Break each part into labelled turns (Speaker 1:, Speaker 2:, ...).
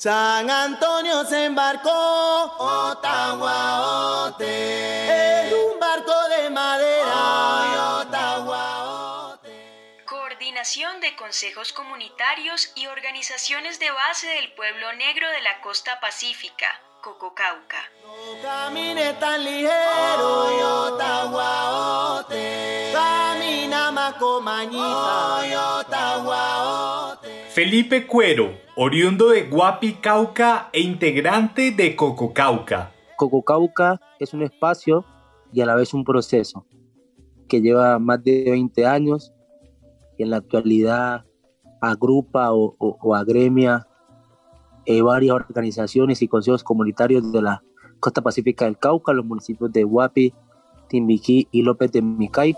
Speaker 1: San Antonio se embarcó, Ottawa, en un barco de madera, Ottawa,
Speaker 2: Coordinación de consejos comunitarios y organizaciones de base del pueblo negro de la costa pacífica, Cococauca.
Speaker 1: No camine tan ligero, Ottawa, camina más
Speaker 3: Felipe Cuero, oriundo de Guapi, Cauca e integrante de Cococauca.
Speaker 4: Cococauca es un espacio y a la vez un proceso que lleva más de 20 años y en la actualidad agrupa o, agremia eh, varias organizaciones y consejos comunitarios de la costa pacífica del Cauca, los municipios de Guapi, Timbiquí y López de Micay.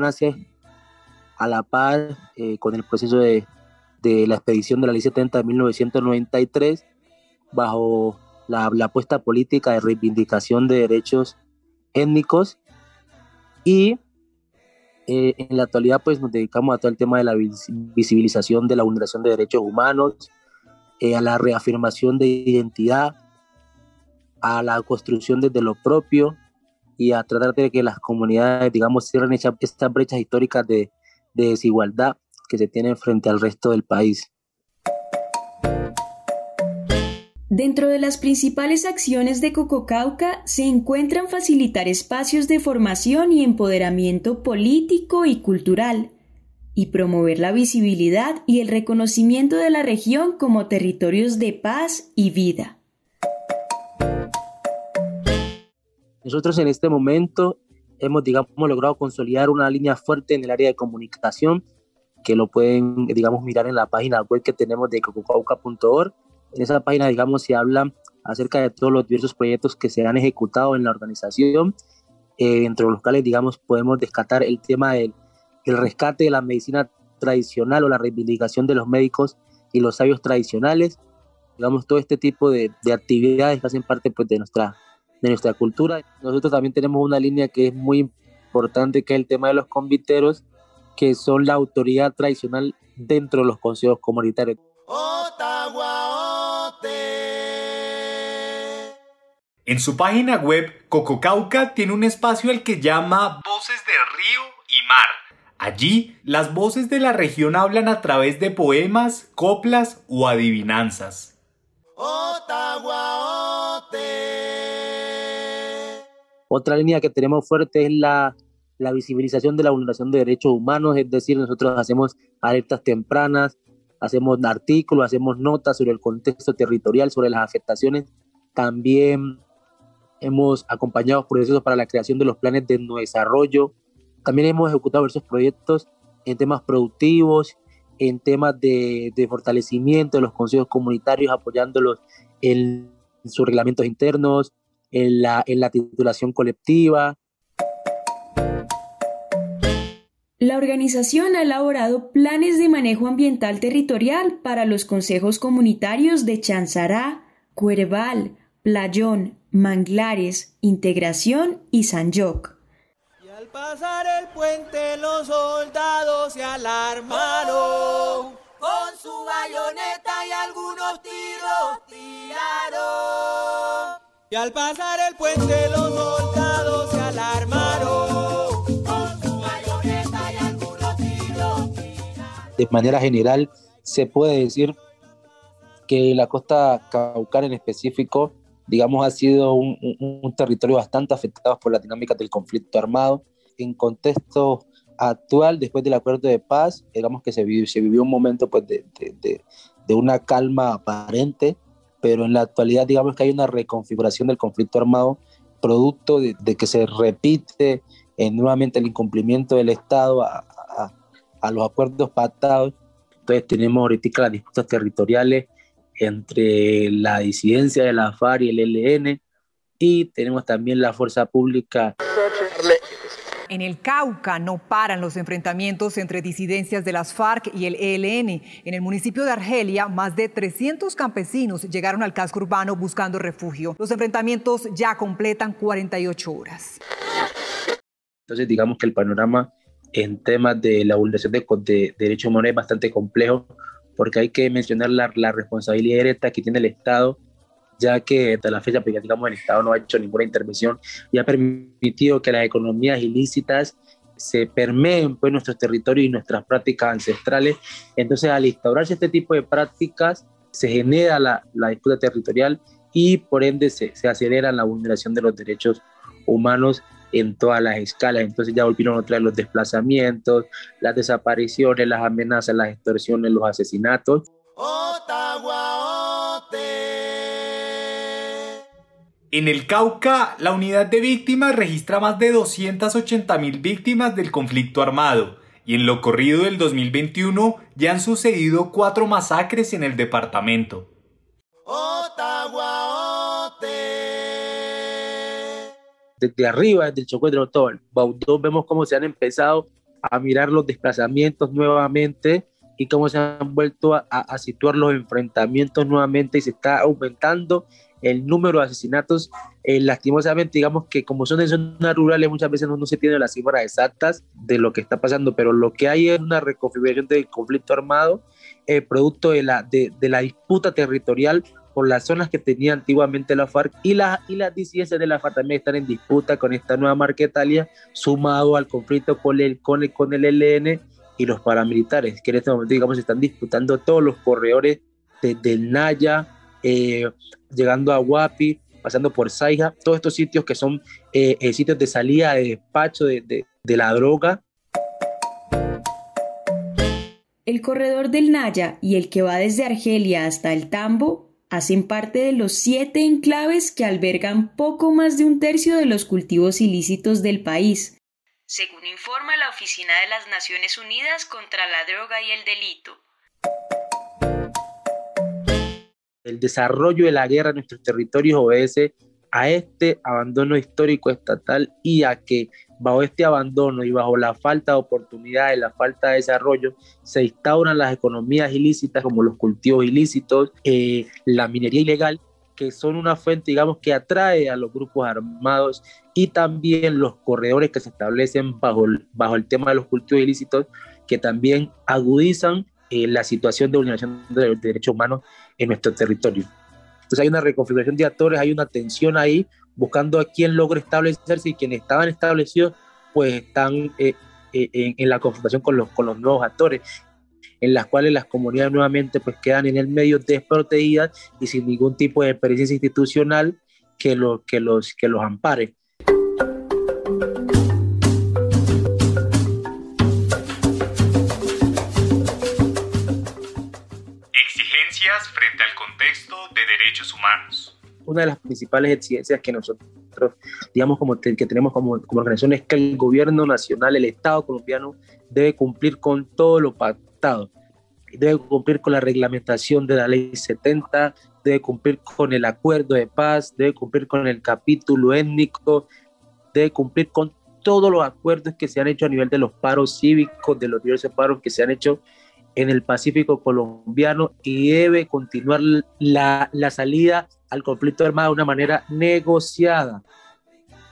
Speaker 4: Nace a la par eh, con el proceso de, la expedición de la Ley 70 de 1993 bajo la, apuesta política de reivindicación de derechos étnicos. Y eh, en la actualidad pues nos dedicamos a todo el tema de la visibilización de la vulneración de derechos humanos, eh, a la reafirmación de identidad, a la construcción desde lo propio y a tratar de que las comunidades, digamos, cierren estas brechas históricas de, de desigualdad que se tienen frente al resto del país.
Speaker 2: Dentro de las principales acciones de Cococauca se encuentran facilitar espacios de formación y empoderamiento político y cultural, y promover la visibilidad y el reconocimiento de la región como territorios de paz y vida.
Speaker 4: Nosotros en este momento hemos, digamos, logrado consolidar una línea fuerte en el área de comunicación, que lo pueden, digamos, mirar en la página web que tenemos de cococauca.org. En esa página, digamos, se habla acerca de todos los diversos proyectos que se han ejecutado en la organización, eh, entre los cuales, digamos, podemos descartar el tema del, rescate de la medicina tradicional o la reivindicación de los médicos y los sabios tradicionales, digamos, todo este tipo de, de actividades que hacen parte pues, de nuestra de nuestra cultura. Nosotros también tenemos una línea que es muy importante, que es el tema de los conviteros, que son la autoridad tradicional dentro de los consejos comunitarios.
Speaker 3: En su página web, Cococauca tiene un espacio al que llama Voces de Río y Mar. Allí, las voces de la región hablan a través de poemas, coplas o adivinanzas.
Speaker 4: Otra línea que tenemos fuerte es la, la visibilización de la vulneración de derechos humanos, es decir, nosotros hacemos alertas tempranas, hacemos artículos, hacemos notas sobre el contexto territorial, sobre las afectaciones. También hemos acompañado procesos para la creación de los planes de desarrollo. También hemos ejecutado diversos proyectos en temas productivos, en temas de, de fortalecimiento de los consejos comunitarios, apoyándolos en sus reglamentos internos, en la, en la titulación colectiva.
Speaker 2: La organización ha elaborado planes de manejo ambiental territorial para los consejos comunitarios de Chanzará, Cuerval, Playón, Manglares, Integración y San Yoc.
Speaker 1: Y al pasar el puente los soldados se alarmaron con su bayoneta y algunos tiros tiraron. Y al pasar el puente los soldados se alarmaron con su y algunos tiros
Speaker 4: De manera general, se puede decir que la costa caucar en específico, digamos, ha sido un, un, territorio bastante afectado por la dinámica del conflicto armado. En contexto actual, después del acuerdo de paz, digamos que se vivió, se vivió un momento pues, de, de, de una calma aparente, pero en la actualidad digamos que hay una reconfiguración del conflicto armado producto de, que se repite eh, nuevamente el incumplimiento del Estado a, a los acuerdos pactados. Entonces tenemos ahorita las disputas territoriales entre la disidencia de la FARC y el ELN y tenemos también la fuerza pública.
Speaker 5: En el Cauca no paran los enfrentamientos entre disidencias de las FARC y el ELN. En el municipio de Argelia, más de 300 campesinos llegaron al casco urbano buscando refugio. Los enfrentamientos ya completan 48 horas.
Speaker 4: Entonces, digamos que el panorama en temas de la vulneración de, de derechos humanos es bastante complejo, porque hay que mencionar la, la responsabilidad directa que tiene el Estado ya que hasta la fecha, pues, digamos, el Estado no ha hecho ninguna intervención y ha permitido que las economías ilícitas se permeen pues, nuestros territorios y nuestras prácticas ancestrales. Entonces, al instaurarse este tipo de prácticas, se genera la, la disputa territorial y por ende se, se, acelera la vulneración de los derechos humanos en todas las escalas. Entonces ya volvieron otra vez los desplazamientos, las desapariciones, las amenazas, las extorsiones, los asesinatos.
Speaker 3: En el Cauca, la unidad de víctimas registra más de 280 mil víctimas del conflicto armado, y en lo corrido del 2021 ya han sucedido cuatro masacres en el departamento.
Speaker 4: Desde arriba, desde el Chocó de vemos cómo se han empezado a mirar los desplazamientos nuevamente y cómo se han vuelto a, a situar los enfrentamientos nuevamente y se está aumentando el número de asesinatos, eh, lastimosamente, digamos que como son en zonas rurales, muchas veces no, se tienen las cifras exactas de lo que está pasando, pero lo que hay es una reconfiguración del conflicto armado, eh, producto de la, de, la disputa territorial por las zonas que tenía antiguamente la FARC y, la, y las disidencias de la FARC también están en disputa con esta nueva Marquetalia, sumado al conflicto con el, con el, con el ELN y los paramilitares, que en este momento, digamos, están disputando todos los corredores desde el Naya, eh, llegando a Guapi, pasando por Saija, todos estos sitios que son eh, eh, sitios de salida, de despacho de, de la droga.
Speaker 2: El corredor del Naya y el que va desde Argelia hasta el Tambo hacen parte de los siete enclaves que albergan poco más de un tercio de los cultivos ilícitos del país, según informa la Oficina de las Naciones Unidas contra la Droga y el Delito.
Speaker 4: El desarrollo de la guerra en nuestros territorios obedece a este abandono histórico estatal y a que bajo este abandono y bajo la falta de oportunidades, la falta de desarrollo, se instauran las economías ilícitas como los cultivos ilícitos, eh, la minería ilegal, que son una fuente, digamos, que atrae a los grupos armados y también los corredores que se establecen bajo, bajo el tema de los cultivos ilícitos, que también agudizan eh, la situación de vulneración de los derechos humanos en nuestro territorio. Entonces hay una reconfiguración de actores, hay una tensión ahí, buscando a quién logra establecerse y quienes estaban establecidos pues están eh, eh, en, la confrontación con los, con los nuevos actores en las cuales las comunidades nuevamente pues quedan en el medio desprotegidas y sin ningún tipo de experiencia institucional que, lo, que, los, que los ampare.
Speaker 3: frente al contexto de derechos humanos.
Speaker 4: Una de las principales exigencias que nosotros, digamos, como que tenemos como, como organización es que el gobierno nacional, el Estado colombiano, debe cumplir con todo lo pactado. Debe cumplir con la reglamentación de la ley 70, debe cumplir con el acuerdo de paz, debe cumplir con el capítulo étnico, debe cumplir con todos los acuerdos que se han hecho a nivel de los paros cívicos, de los diversos paros que se han hecho en el Pacífico colombiano y debe continuar la, la salida al conflicto armado de una manera negociada.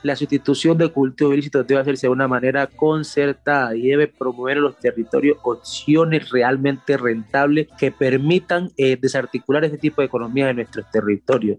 Speaker 4: La sustitución de cultivos ilícitos debe hacerse de una manera concertada y debe promover en los territorios opciones realmente rentables que permitan eh, desarticular este tipo de economía en nuestros territorios.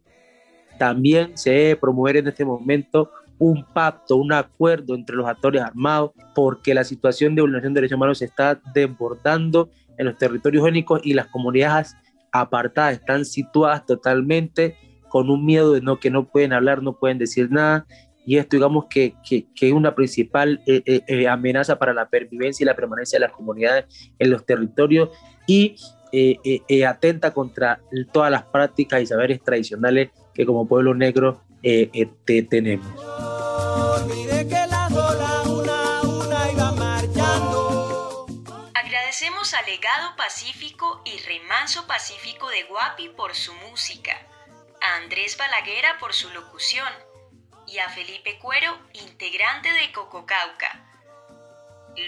Speaker 4: También se debe promover en este momento un pacto, un acuerdo entre los actores armados, porque la situación de vulneración de derechos humanos se está desbordando en los territorios únicos y las comunidades apartadas están situadas totalmente con un miedo de no, que no pueden hablar, no pueden decir nada. Y esto, digamos, que, que, es una principal eh, eh, eh, amenaza para la pervivencia y la permanencia de las comunidades en los territorios y atenta contra todas las prácticas y saberes tradicionales que como pueblo negro tenemos.
Speaker 2: Agradecemos a Legado Pacífico y Remanso Pacífico de Guapi por su música, a Andrés Balaguera por su locución y a Felipe Cuero, integrante de Cococauca.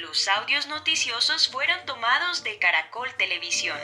Speaker 2: Los audios noticiosos fueron tomados de Caracol Televisión.